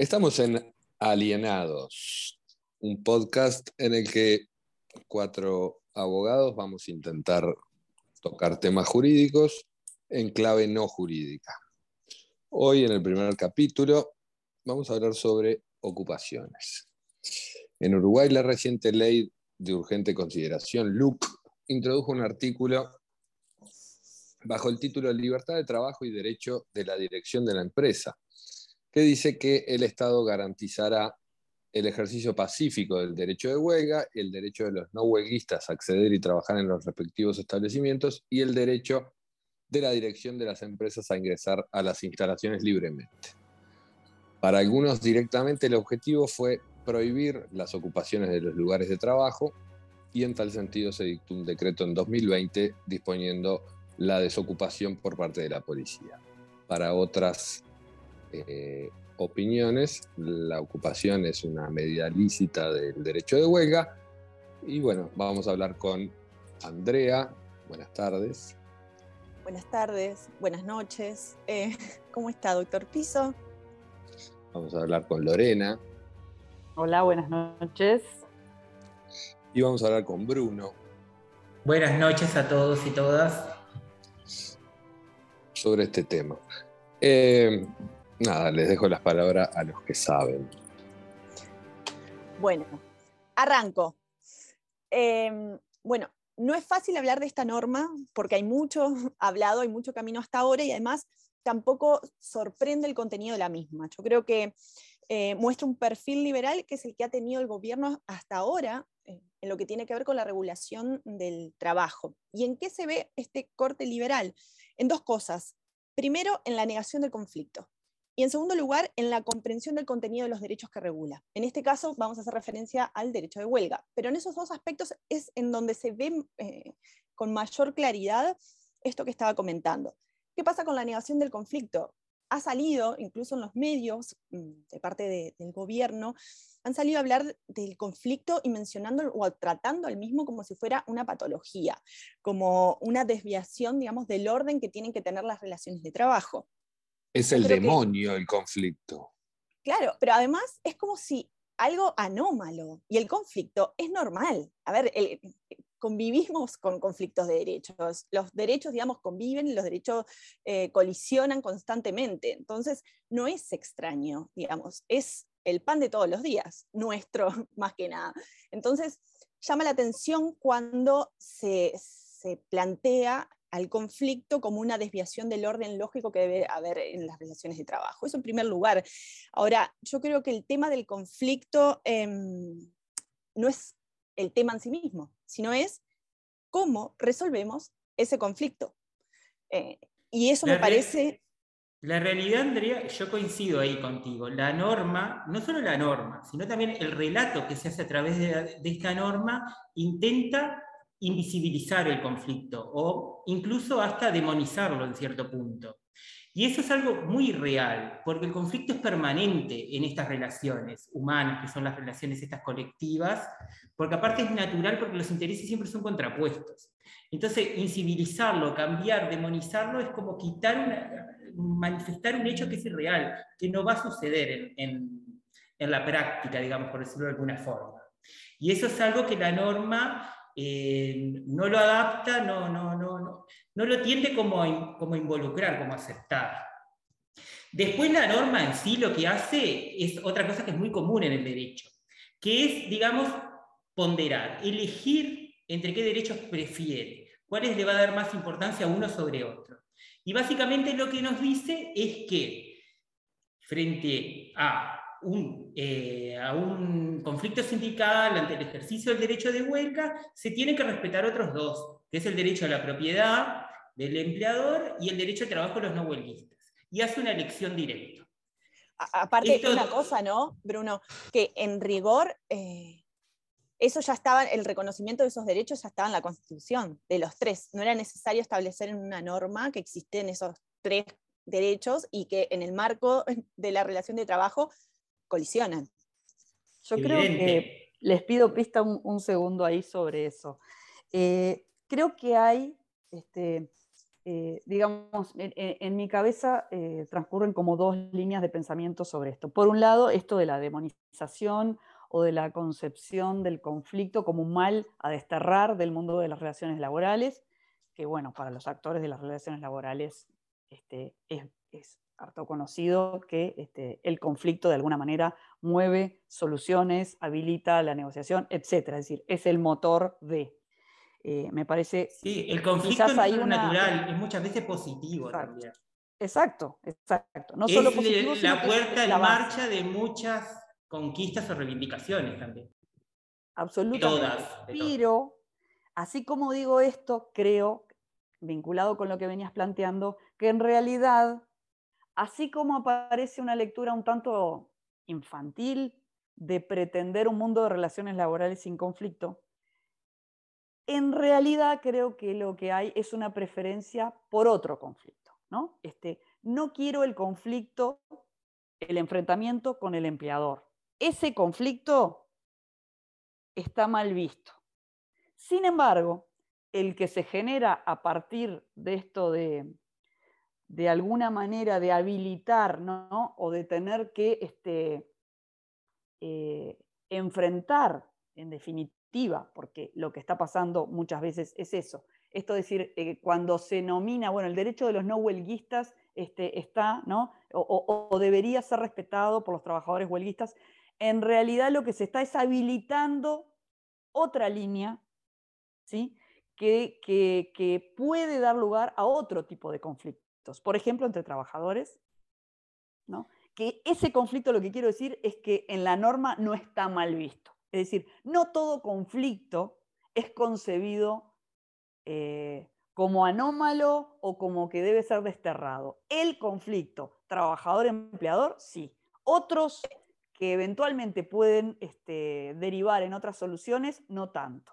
Estamos en Alienados, un podcast en el que cuatro abogados vamos a intentar tocar temas jurídicos en clave no jurídica. Hoy en el primer capítulo vamos a hablar sobre ocupaciones. En Uruguay la reciente ley de urgente consideración, LUC, introdujo un artículo bajo el título Libertad de Trabajo y Derecho de la Dirección de la Empresa, que dice que el Estado garantizará el ejercicio pacífico del derecho de huelga, el derecho de los no huelguistas a acceder y trabajar en los respectivos establecimientos y el derecho de la dirección de las empresas a ingresar a las instalaciones libremente. Para algunos directamente el objetivo fue prohibir las ocupaciones de los lugares de trabajo y en tal sentido se dictó un decreto en 2020 disponiendo la desocupación por parte de la policía. Para otras eh, opiniones. La ocupación es una medida lícita del derecho de huelga. Y bueno, vamos a hablar con Andrea. Buenas tardes. Buenas tardes, buenas noches. Eh, ¿Cómo está, doctor Piso? Vamos a hablar con Lorena. Hola, buenas noches. Y vamos a hablar con Bruno. Buenas noches a todos y todas. Sobre este tema. Eh, Nada, les dejo las palabras a los que saben. Bueno, arranco. Em, bueno, no es fácil hablar de esta norma porque hay mucho hablado, hay mucho camino hasta ahora y además tampoco sorprende el contenido de la misma. Yo creo que eh, muestra un perfil liberal que es el que ha tenido el gobierno hasta ahora eh, en lo que tiene que ver con la regulación del trabajo. ¿Y en qué se ve este corte liberal? En dos cosas. Primero, en la negación del conflicto. Y en segundo lugar, en la comprensión del contenido de los derechos que regula. En este caso vamos a hacer referencia al derecho de huelga, pero en esos dos aspectos es en donde se ve eh, con mayor claridad esto que estaba comentando. ¿Qué pasa con la negación del conflicto? Ha salido, incluso en los medios, mm, de parte del gobierno, han salido a hablar del conflicto y mencionando o tratando al mismo como si fuera una patología, como una desviación, digamos, del orden que tienen que tener las relaciones de trabajo. Es el demonio el conflicto. Claro, pero además es como si algo anómalo y el conflicto es normal. A ver, convivimos con conflictos de derechos. Los derechos, digamos, conviven los derechos eh, colisionan constantemente. Entonces, no es extraño, digamos, es el pan de todos los días, nuestro más que nada. Entonces, llama la atención cuando se, se plantea al conflicto como una desviación del orden lógico que debe haber en las relaciones de trabajo. Eso en primer lugar. Ahora, yo creo que el tema del conflicto em, no es el tema en sí mismo, sino es cómo resolvemos ese conflicto. Eh, y eso me parece... La realidad, Andrea, yo coincido ahí contigo. La norma, no solo la norma, sino también el relato que se hace a través de esta norma, intenta invisibilizar el conflicto o incluso hasta demonizarlo en cierto punto. Y eso es algo muy real, porque el conflicto es permanente en estas relaciones humanas, que son las relaciones estas colectivas, porque aparte es natural porque los intereses siempre son contrapuestos. Entonces, incivilizarlo, cambiar, demonizarlo, es como quitar manifestar un hecho que es irreal, que no va a suceder en, en la práctica, digamos, por decirlo de alguna forma. Y eso es algo que la norma eh, no lo adapta, no, no, no, no, lo tiende como, como involucrar, como aceptar. Después la norma en sí lo que hace es otra cosa que es muy común en el derecho, que es, digamos, ponderar, elegir entre qué derechos prefiere, cuáles le va a dar más importancia a uno sobre otro. Y básicamente lo que nos dice es que frente a eh, a un conflicto sindical ante el ejercicio del derecho de huelga, se tienen que respetar otros dos, que es el derecho a la propiedad del empleador y el derecho al trabajo de los no huelguistas. Y hace una elección directa. Aparte, de una cosa, ¿no, Bruno? Que en rigor, eh, eso ya estaba, el reconocimiento de esos derechos ya estaba en la Constitución, de los tres. No era necesario establecer en una norma que existen esos tres derechos y que en el marco de la relación de trabajo colisionan. Yo creo que les pido pista un, segundo ahí sobre eso. Eh, creo que hay este, eh, digamos, en, mi cabeza eh, transcurren como dos líneas de pensamiento sobre esto. Por un lado, esto de la demonización o de la concepción del conflicto como un mal a desterrar del mundo de las relaciones laborales, que bueno, para los actores de las relaciones laborales este, es, harto conocido que este, el conflicto de alguna manera mueve soluciones, habilita la negociación, etc. Es decir, es el motor de. Eh, me parece. Sí, el conflicto es natural, es muchas veces positivo exacto, también. Exacto, exacto. No solo positivo, la puerta en marcha de muchas conquistas o reivindicaciones también. Absolutamente. Todas. Pero, así como digo esto, creo, vinculado con lo que venías planteando, que en realidad, así como aparece una lectura un tanto infantil de pretender un mundo de relaciones laborales sin conflicto, en realidad creo que lo que hay es una preferencia por otro conflicto. ¿no? Este, no quiero el conflicto, el enfrentamiento con el empleador. Ese conflicto está mal visto. Sin embargo, el que se genera a partir de esto de, de alguna manera de habilitar o de tener que este, eh, enfrentar, en definitiva, porque lo que está pasando muchas veces es eso. Esto es decir, eh, cuando se nomina, bueno, el derecho de los no huelguistas este, está, ¿no? O, debería ser respetado por los trabajadores huelguistas, en realidad lo que se está es habilitando otra línea, ¿sí? Que, que, que puede dar lugar a otro tipo de conflictos. Por ejemplo, entre trabajadores, ¿no? que ese conflicto lo que quiero decir es que en la norma no está mal visto. Es decir, no todo conflicto es concebido eh, como anómalo o como que debe ser desterrado. El conflicto trabajador-empleador, sí. Otros que eventualmente pueden este, derivar en otras soluciones, no tanto.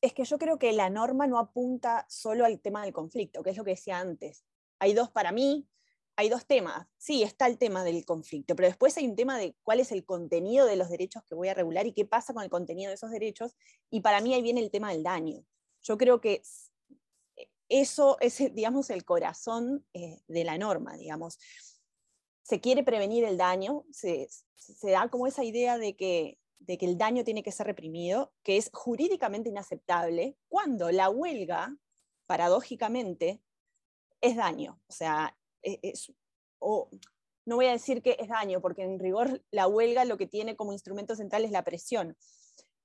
Es que yo creo que la norma no apunta solo al tema del conflicto, que es lo que decía antes. Hay dos para mí, hay dos temas. Sí, está el tema del conflicto, pero después hay un tema de cuál es el contenido de los derechos que voy a regular y qué pasa con el contenido de esos derechos. Y para mí ahí viene el tema del daño. Yo creo que eso es, digamos, el corazón eh, de la norma, digamos. Se quiere prevenir el daño, se, da como esa idea de que, de que el daño tiene que ser reprimido, que es jurídicamente inaceptable, cuando la huelga, paradójicamente, es daño. O sea, e, es, no voy a decir que es daño, porque en rigor la huelga lo que tiene como instrumento central es la presión.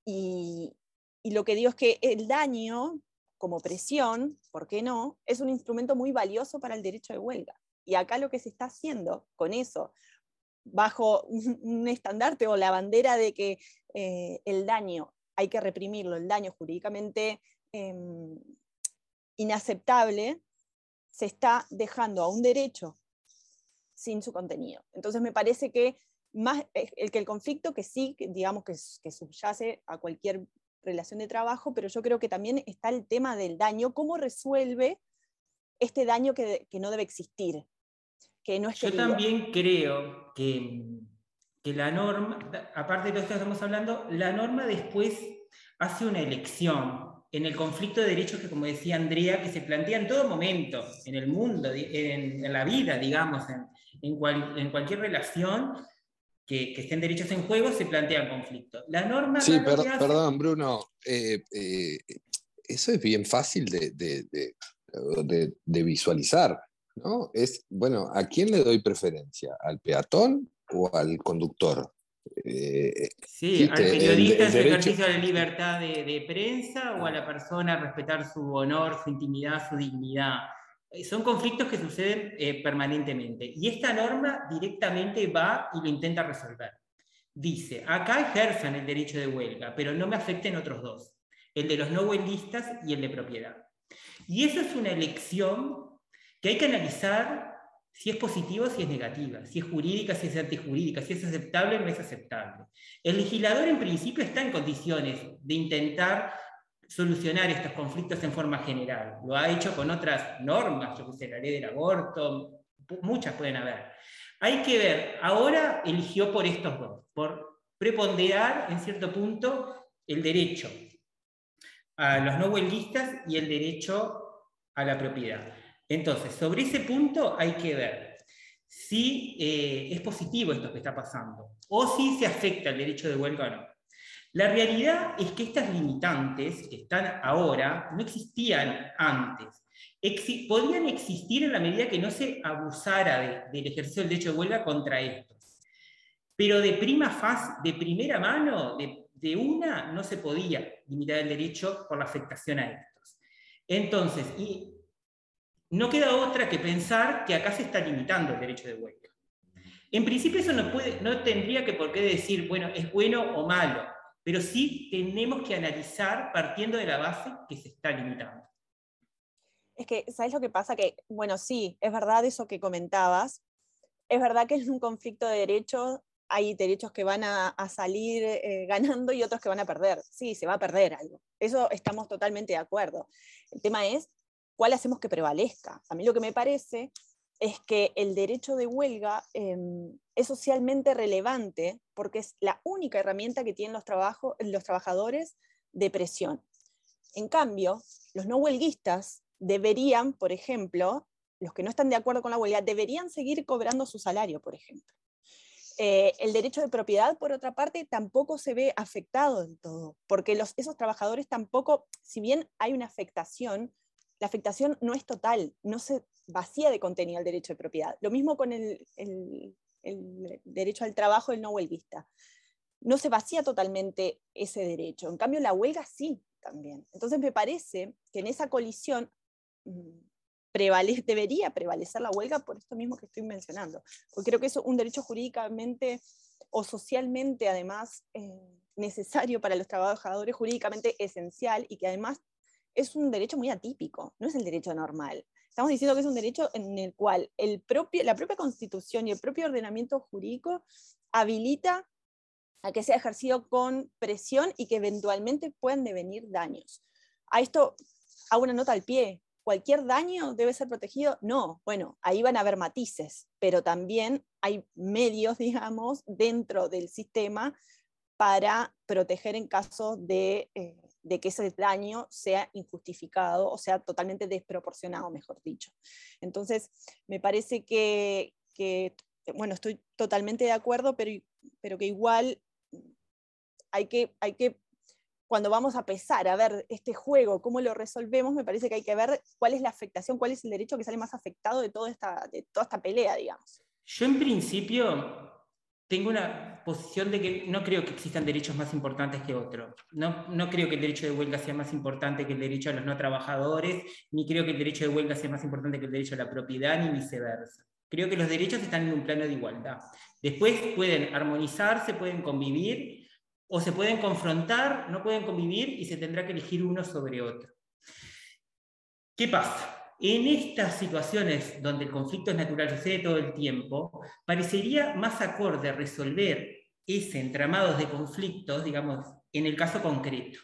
Y, y lo que digo es que el daño como presión, ¿por qué no? Es un instrumento muy valioso para el derecho de huelga. Y acá lo que se está haciendo con eso, bajo un, estandarte o la bandera de que eh, el daño hay que reprimirlo, el daño jurídicamente em, inaceptable, se está dejando a un derecho sin su contenido. Entonces me parece que más eh, el que el conflicto que sí, digamos que, que subyace a cualquier relación de trabajo, pero yo creo que también está el tema del daño, cómo resuelve este daño que, no debe existir, que no es Yo también creo que, que la norma, aparte de lo que estamos hablando, la norma después hace una elección en el conflicto de derechos que, como decía Andrea, que se plantea en todo momento, en el mundo, en, la vida, digamos, en, en, cualquier relación que, que, estén derechos en juego, se plantea conflicto. La norma... Sí, perdón, Bruno, eh, eh, eso es bien fácil de, de, de, visualizar. ¿no? Es, bueno, ¿a quién le doy preferencia? ¿Al peatón o al conductor? Eh, sí, al periodista en su ejercicio de libertad de, prensa o a la persona respetar su honor, su intimidad, su dignidad. Eh, son conflictos que suceden eh, permanentemente. Y esta norma directamente va y lo intenta resolver. Dice, acá ejercen el derecho de huelga, pero no me afecten otros dos, el de los no huelguistas y el de propiedad. Y eso es una elección que hay que analizar si es positiva si es negativa, si es jurídica, si es antijurídica, si es aceptable o no es aceptable. El legislador en principio está en condiciones de intentar solucionar estos conflictos en forma general. Lo ha hecho con otras normas, yo que la ley del aborto, muchas pueden haber. Hay que ver, ahora eligió por estos dos, por preponderar en cierto punto el derecho a los no huelguistas y el derecho a la propiedad. Entonces, sobre ese punto hay que ver si eh, es positivo esto que está pasando o si se afecta el derecho de huelga o no. La realidad es que estas limitantes que están ahora no existían antes. podían existir en la medida que no se abusara del ejercicio del derecho de huelga contra estos. Pero de prima faz, de primera mano, de, de una, no se podía limitar el derecho por la afectación a estos. Entonces, y no queda otra que pensar que acá se está limitando el derecho de huelga. En principio eso no, puede, no tendría que por qué decir, bueno, es bueno o malo, pero sí tenemos que analizar partiendo de la base que se está limitando. Es que, ¿sabes lo que pasa? Que, bueno, sí, es verdad eso que comentabas. Es verdad que en un conflicto de derechos hay derechos que van a, salir eh, ganando y otros que van a perder. Sí, se va a perder algo. Eso estamos totalmente de acuerdo. El tema es cuál hacemos que prevalezca. A mí lo que me parece es que el derecho de huelga em, es socialmente relevante porque es la única herramienta que tienen los, los trabajadores de presión. En cambio, los no huelguistas deberían, por ejemplo, los que no están de acuerdo con la huelga, deberían seguir cobrando su salario, por ejemplo. Eh, el derecho de propiedad, por otra parte, tampoco se ve afectado del todo, porque los, esos trabajadores tampoco, si bien hay una afectación, la afectación no es total, no se vacía de contenido el derecho de propiedad. Lo mismo con el, derecho al trabajo del no huelguista. No se vacía totalmente ese derecho. En cambio, la huelga sí también. Entonces me parece que en esa colisión mm, debería prevalecer la huelga por esto mismo que estoy mencionando. Porque creo que es un derecho jurídicamente o socialmente, además, eh, necesario para los trabajadores, jurídicamente esencial y que además es un derecho muy atípico, no es el derecho normal. Estamos diciendo que es un derecho en el cual el propio, la propia constitución y el propio ordenamiento jurídico habilita a que sea ejercido con presión y que eventualmente puedan devenir daños. A esto hago una nota al pie. ¿Cualquier daño debe ser protegido? No. Bueno, ahí van a haber matices, pero también hay medios, digamos, dentro del sistema para proteger en caso de eh, de que ese daño sea injustificado o sea totalmente desproporcionado, mejor dicho. Entonces, me parece que, bueno, estoy totalmente de acuerdo, pero, pero que igual hay que, hay que, cuando vamos a pesar a ver este juego, cómo lo resolvemos, me parece que hay que ver cuál es la afectación, cuál es el derecho que sale más afectado de toda esta, de toda esta pelea, digamos. Yo en principio tengo una posición de que no creo que existan derechos más importantes que otros. No, no creo que el derecho de huelga sea más importante que el derecho a los no trabajadores, ni creo que el derecho de huelga sea más importante que el derecho a la propiedad, ni viceversa. Creo que los derechos están en un plano de igualdad. Después pueden armonizarse, pueden convivir, o se pueden confrontar, no pueden convivir y se tendrá que elegir uno sobre otro. ¿Qué pasa? En estas situaciones donde el conflicto es natural, sucede todo el tiempo, parecería más acorde resolver ese entramado de conflictos, digamos, en el caso concreto.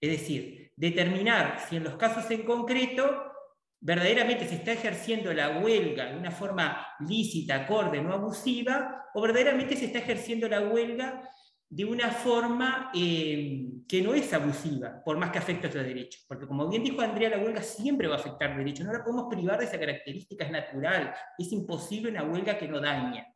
Es decir, determinar si en los casos en concreto verdaderamente se está ejerciendo la huelga de una forma lícita, acorde, no abusiva, o verdaderamente se está ejerciendo la huelga de una forma eh, que no es abusiva, por más que afecte a otros derechos. Porque como bien dijo Andrea, la huelga siempre va a afectar derechos, no la podemos privar de esa característica, es natural, es imposible una huelga que no daña.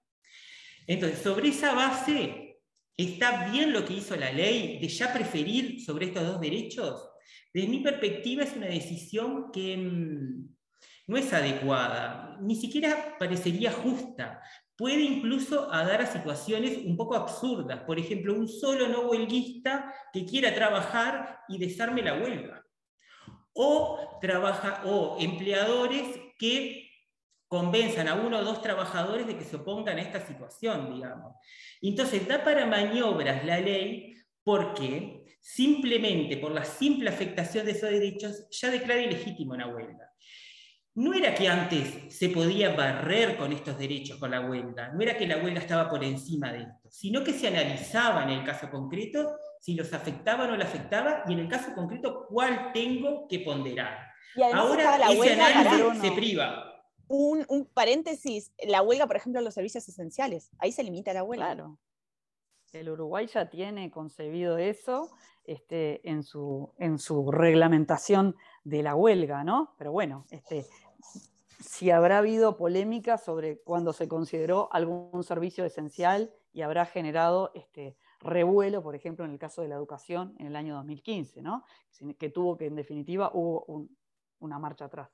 Entonces, sobre esa base, ¿está bien lo que hizo la ley de ya preferir sobre estos dos derechos? Desde mi perspectiva es una decisión que mm, no es adecuada, ni siquiera parecería justa, puede incluso dar a situaciones un poco absurdas. Por ejemplo, un solo no huelguista que quiera trabajar y desarme la huelga. O, trabaja, o empleadores que convenzan a uno o dos trabajadores de que se opongan a esta situación, digamos. Entonces, da para maniobras la ley porque simplemente por la simple afectación de esos derechos ya declara ilegítimo una huelga no era que antes se podía barrer con estos derechos con la huelga, no era que la huelga estaba por encima de esto, sino que se analizaba en el caso concreto si los afectaba o no le afectaba y en el caso concreto cuál tengo que ponderar. Ahora la ese análisis se priva. Un, paréntesis, la huelga, por ejemplo, en los servicios esenciales, ahí se limita la huelga. Claro. El Uruguay ya tiene concebido eso este, en, su, en su reglamentación de la huelga, ¿no? Pero bueno, este, si habrá habido polémica sobre cuando se consideró algún servicio esencial y habrá generado este, revuelo, por ejemplo, en el caso de la educación en el año 2015, ¿no? que tuvo que, en definitiva, hubo una marcha atrás.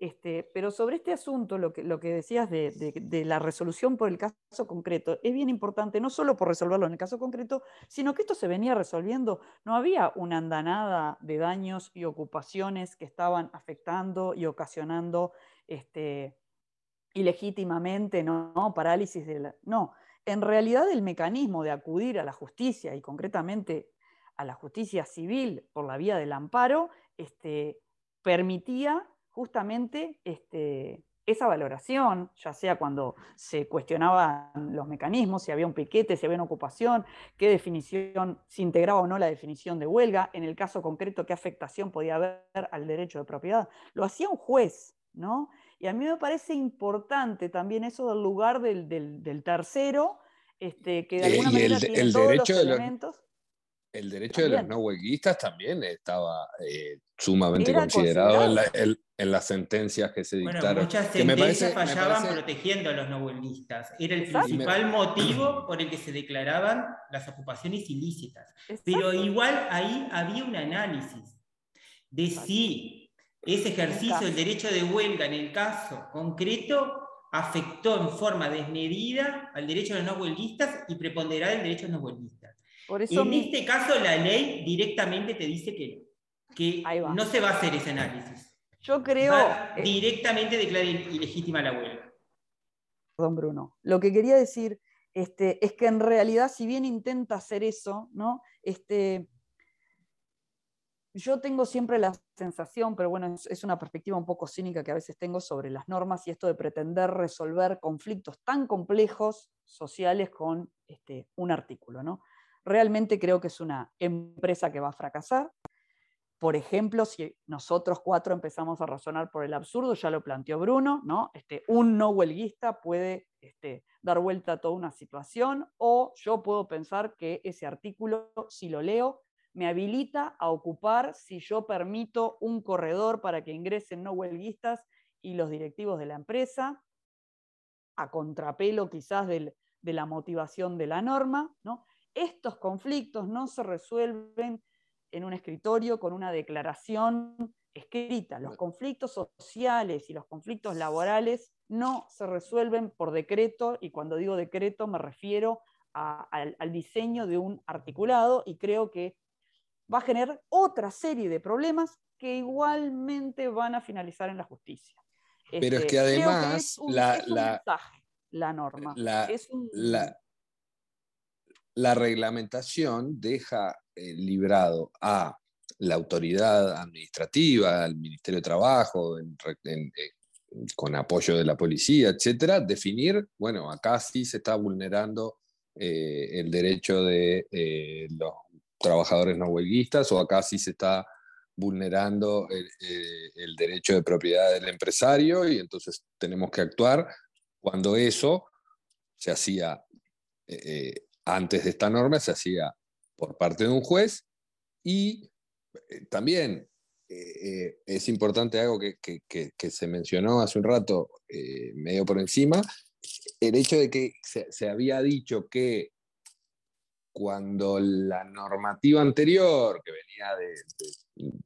Este, pero sobre este asunto, lo que, decías de, la resolución por el caso concreto, es bien importante, no solo por resolverlo en el caso concreto, sino que esto se venía resolviendo. No había una andanada de daños y ocupaciones que estaban afectando y ocasionando este, ilegítimamente, ¿no? Parálisis de. No, en realidad el mecanismo de acudir a la justicia y concretamente a la justicia civil por la vía del amparo, este, permitía justamente este, esa valoración, ya sea cuando se cuestionaban los mecanismos, si había un piquete, si había una ocupación, qué definición, si integraba o no la definición de huelga, en el caso concreto, qué afectación podía haber al derecho de propiedad. Lo hacía un juez, ¿no? Y a mí me parece importante también eso del lugar del, tercero, este, que de alguna manera tiene todos los elementos. El derecho de los no huelguistas también estaba eh, sumamente considerado, en, las sentencias que se dictaron. muchas sentencias fallaban protegiendo a los no huelguistas. Era el principal motivo por el que se declaraban las ocupaciones ilícitas. Pero igual ahí había un análisis de si ese ejercicio del derecho de huelga en el caso concreto afectó en forma desmedida al derecho de los no huelguistas y preponderaba el derecho de los no huelguistas en este caso la ley directamente te dice que, que no se va a hacer ese análisis. Yo creo... Eh, directamente declara ilegítima la huelga. Perdón, Bruno. Lo que quería decir este, es que en realidad, si bien intenta hacer eso, ¿no? Este, yo tengo siempre la sensación, pero bueno, es, una perspectiva un poco cínica que a veces tengo sobre las normas y esto de pretender resolver conflictos tan complejos sociales con este, un artículo, ¿no? Realmente creo que es una empresa que va a fracasar. Por ejemplo, si nosotros cuatro empezamos a razonar por el absurdo, ya lo planteó Bruno, ¿no? Este, un no huelguista puede este, dar vuelta a toda una situación, o yo puedo pensar que ese artículo, si lo leo, me habilita a ocupar si yo permito un corredor para que ingresen no huelguistas y los directivos de la empresa, a contrapelo quizás de la motivación de la norma, ¿no? Estos conflictos no se resuelven en un escritorio con una declaración escrita. Los conflictos sociales y los conflictos laborales no se resuelven por decreto y cuando digo decreto me refiero al, diseño de un articulado y creo que va a generar otra serie de problemas que igualmente van a finalizar en la justicia. Pero es que este, además la, la, norma. es un, la reglamentación deja eh, librado a la autoridad administrativa, al Ministerio de Trabajo, eh, con apoyo de la policía, etcétera, definir, bueno, acá sí se está vulnerando eh, el derecho de los trabajadores no huelguistas o acá sí se está vulnerando el, derecho de propiedad del empresario y entonces tenemos que actuar. Cuando eso se hacía antes de esta norma se hacía por parte de un juez y eh, también eh, eh, es importante algo que, se mencionó hace un rato, medio por encima, el hecho de que se, había dicho que cuando la normativa anterior, que venía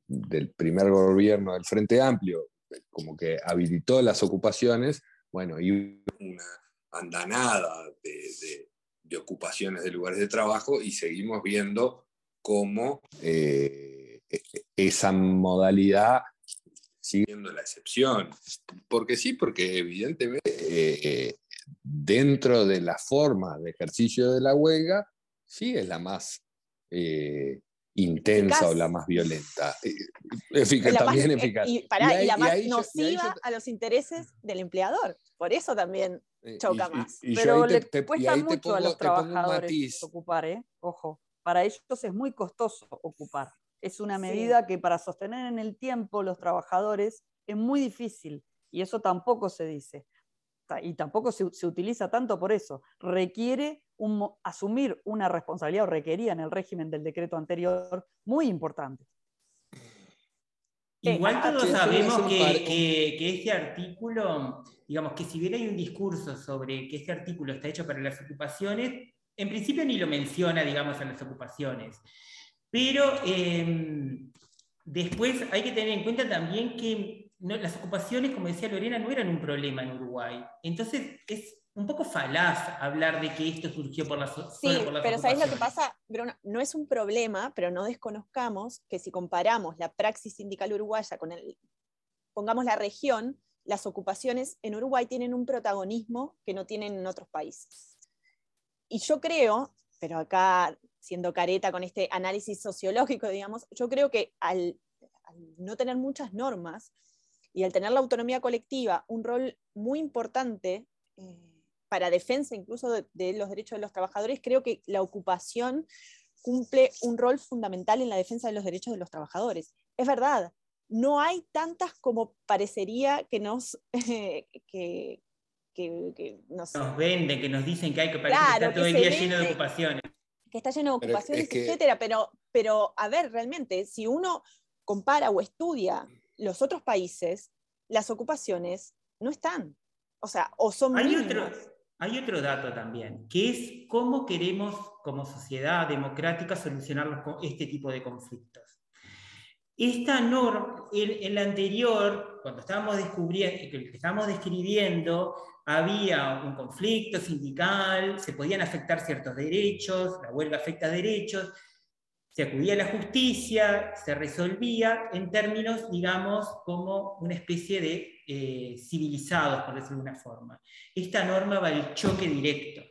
del primer gobierno del Frente Amplio, como que habilitó las ocupaciones, bueno, y una andanada de de ocupaciones de lugares de trabajo y seguimos viendo cómo eh, e, e, esa modalidad sigue siendo la excepción. Porque sí, porque evidentemente eh, dentro de la forma de ejercicio de la huelga, sí es la más eh, intensa o la más violenta. También eficaz. Y, la más nociva a los intereses del empleador. Por eso también eh, choca más. Pero le cuesta mucho a los trabajadores ocupar, ¿eh? Ojo, para ellos es muy costoso ocupar. Es una medida que para sostener en el tiempo los trabajadores es muy difícil y eso tampoco se dice. Y tampoco se, utiliza tanto por eso. Requiere asumir una responsabilidad o requería en el régimen del decreto anterior muy importante. Igual todos sabemos que, este artículo, digamos que si bien hay un discurso sobre que este artículo está hecho para las ocupaciones, en principio ni lo menciona, digamos, a las ocupaciones. Pero em, después hay que tener en cuenta también que las ocupaciones, como decía Lorena, no eran un problema en Uruguay. Entonces es un poco falaz hablar de que esto surgió por las, sí, pero ¿sabéis lo que pasa? no es un problema, pero no desconozcamos que si comparamos la praxis sindical uruguaya con el, pongamos la región, las ocupaciones en Uruguay tienen un protagonismo que no tienen en otros países. Y yo creo, pero acá siendo careta con este análisis sociológico, digamos, yo creo que al, no tener muchas normas y al tener la autonomía colectiva un rol muy importante, eh, para defensa incluso de, los derechos de los trabajadores, creo que la ocupación cumple un rol fundamental en la defensa de los derechos de los trabajadores. Es verdad, no hay tantas como parecería que nos, que, nos, venden, que nos dicen que hay que estar todo el día lleno de ocupaciones. Que está lleno de ocupaciones, etcétera. Pero, pero, a ver, realmente, si uno compara o estudia los otros países, las ocupaciones no están. O sea, o son hay hay otro dato también, que es cómo queremos como sociedad democrática solucionar este tipo de conflictos. Esta norma, en, la anterior, cuando estábamos, descubriendo, estábamos describiendo, había un conflicto sindical, se podían afectar ciertos derechos, la huelga afecta derechos, se acudía a la justicia, se resolvía en términos, digamos, como una especie de eh, civilizados, por decirlo de una forma. Esta norma va al choque directo.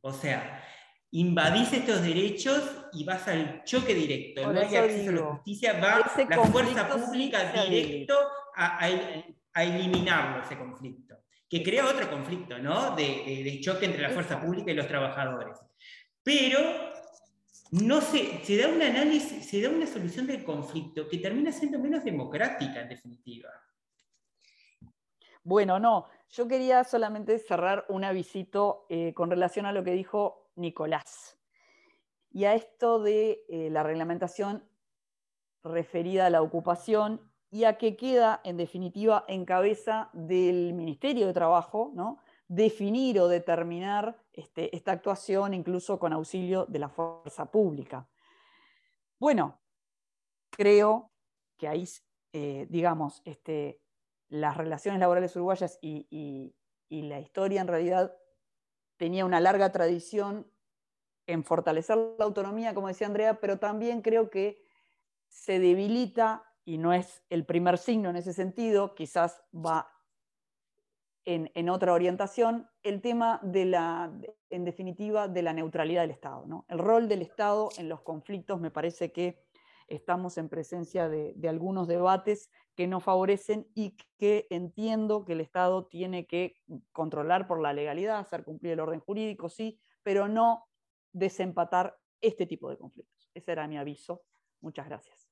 O sea, invadís estos derechos y vas al choque directo. no hay acceso a la justicia, va la fuerza pública directo a, eliminarlo, ese conflicto. Que crea otro conflicto, ¿no? De, de choque entre la fuerza pública y los trabajadores. Pero no se, se da un análisis, se da una solución del conflicto que termina siendo menos democrática en definitiva. Bueno, no, yo quería solamente cerrar un avisito eh, con relación a lo que dijo Nicolás y a esto de eh, la reglamentación referida a la ocupación y a que queda, en definitiva, en cabeza del Ministerio de Trabajo, ¿no? definir o determinar este, esta actuación incluso con auxilio de la fuerza pública. Bueno, creo que ahí, eh, digamos, este, las relaciones laborales uruguayas y, la historia en realidad tenía una larga tradición en fortalecer la autonomía, como decía Andrea, pero también creo que se debilita, y no es el primer signo en ese sentido, quizás va en, otra orientación, el tema de la, en definitiva, de la neutralidad del Estado. ¿no? El rol del Estado en los conflictos me parece que estamos en presencia de, algunos debates que no favorecen y que entiendo que el Estado tiene que controlar por la legalidad, hacer cumplir el orden jurídico, sí, pero no desempatar este tipo de conflictos. Ese era mi aviso. Muchas gracias.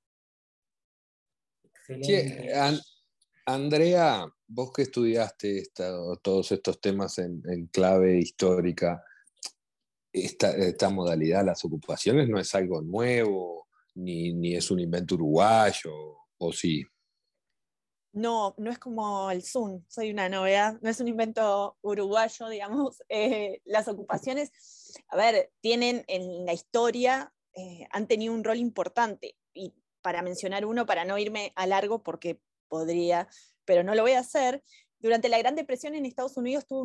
Andrea, vos que estudiaste todos estos temas en, clave histórica, esta, modalidad, las ocupaciones, no es algo nuevo, ni, es un invento uruguayo, ¿o sí? No, no es como el Zoom, soy una novedad, no es un invento uruguayo, digamos. Eh, las ocupaciones, a ver, tienen en la historia, eh, han tenido un rol importante. Y para mencionar uno, para no irme a largo, porque podría, pero no lo voy a hacer. Durante la Gran Depresión en Estados Unidos tuvo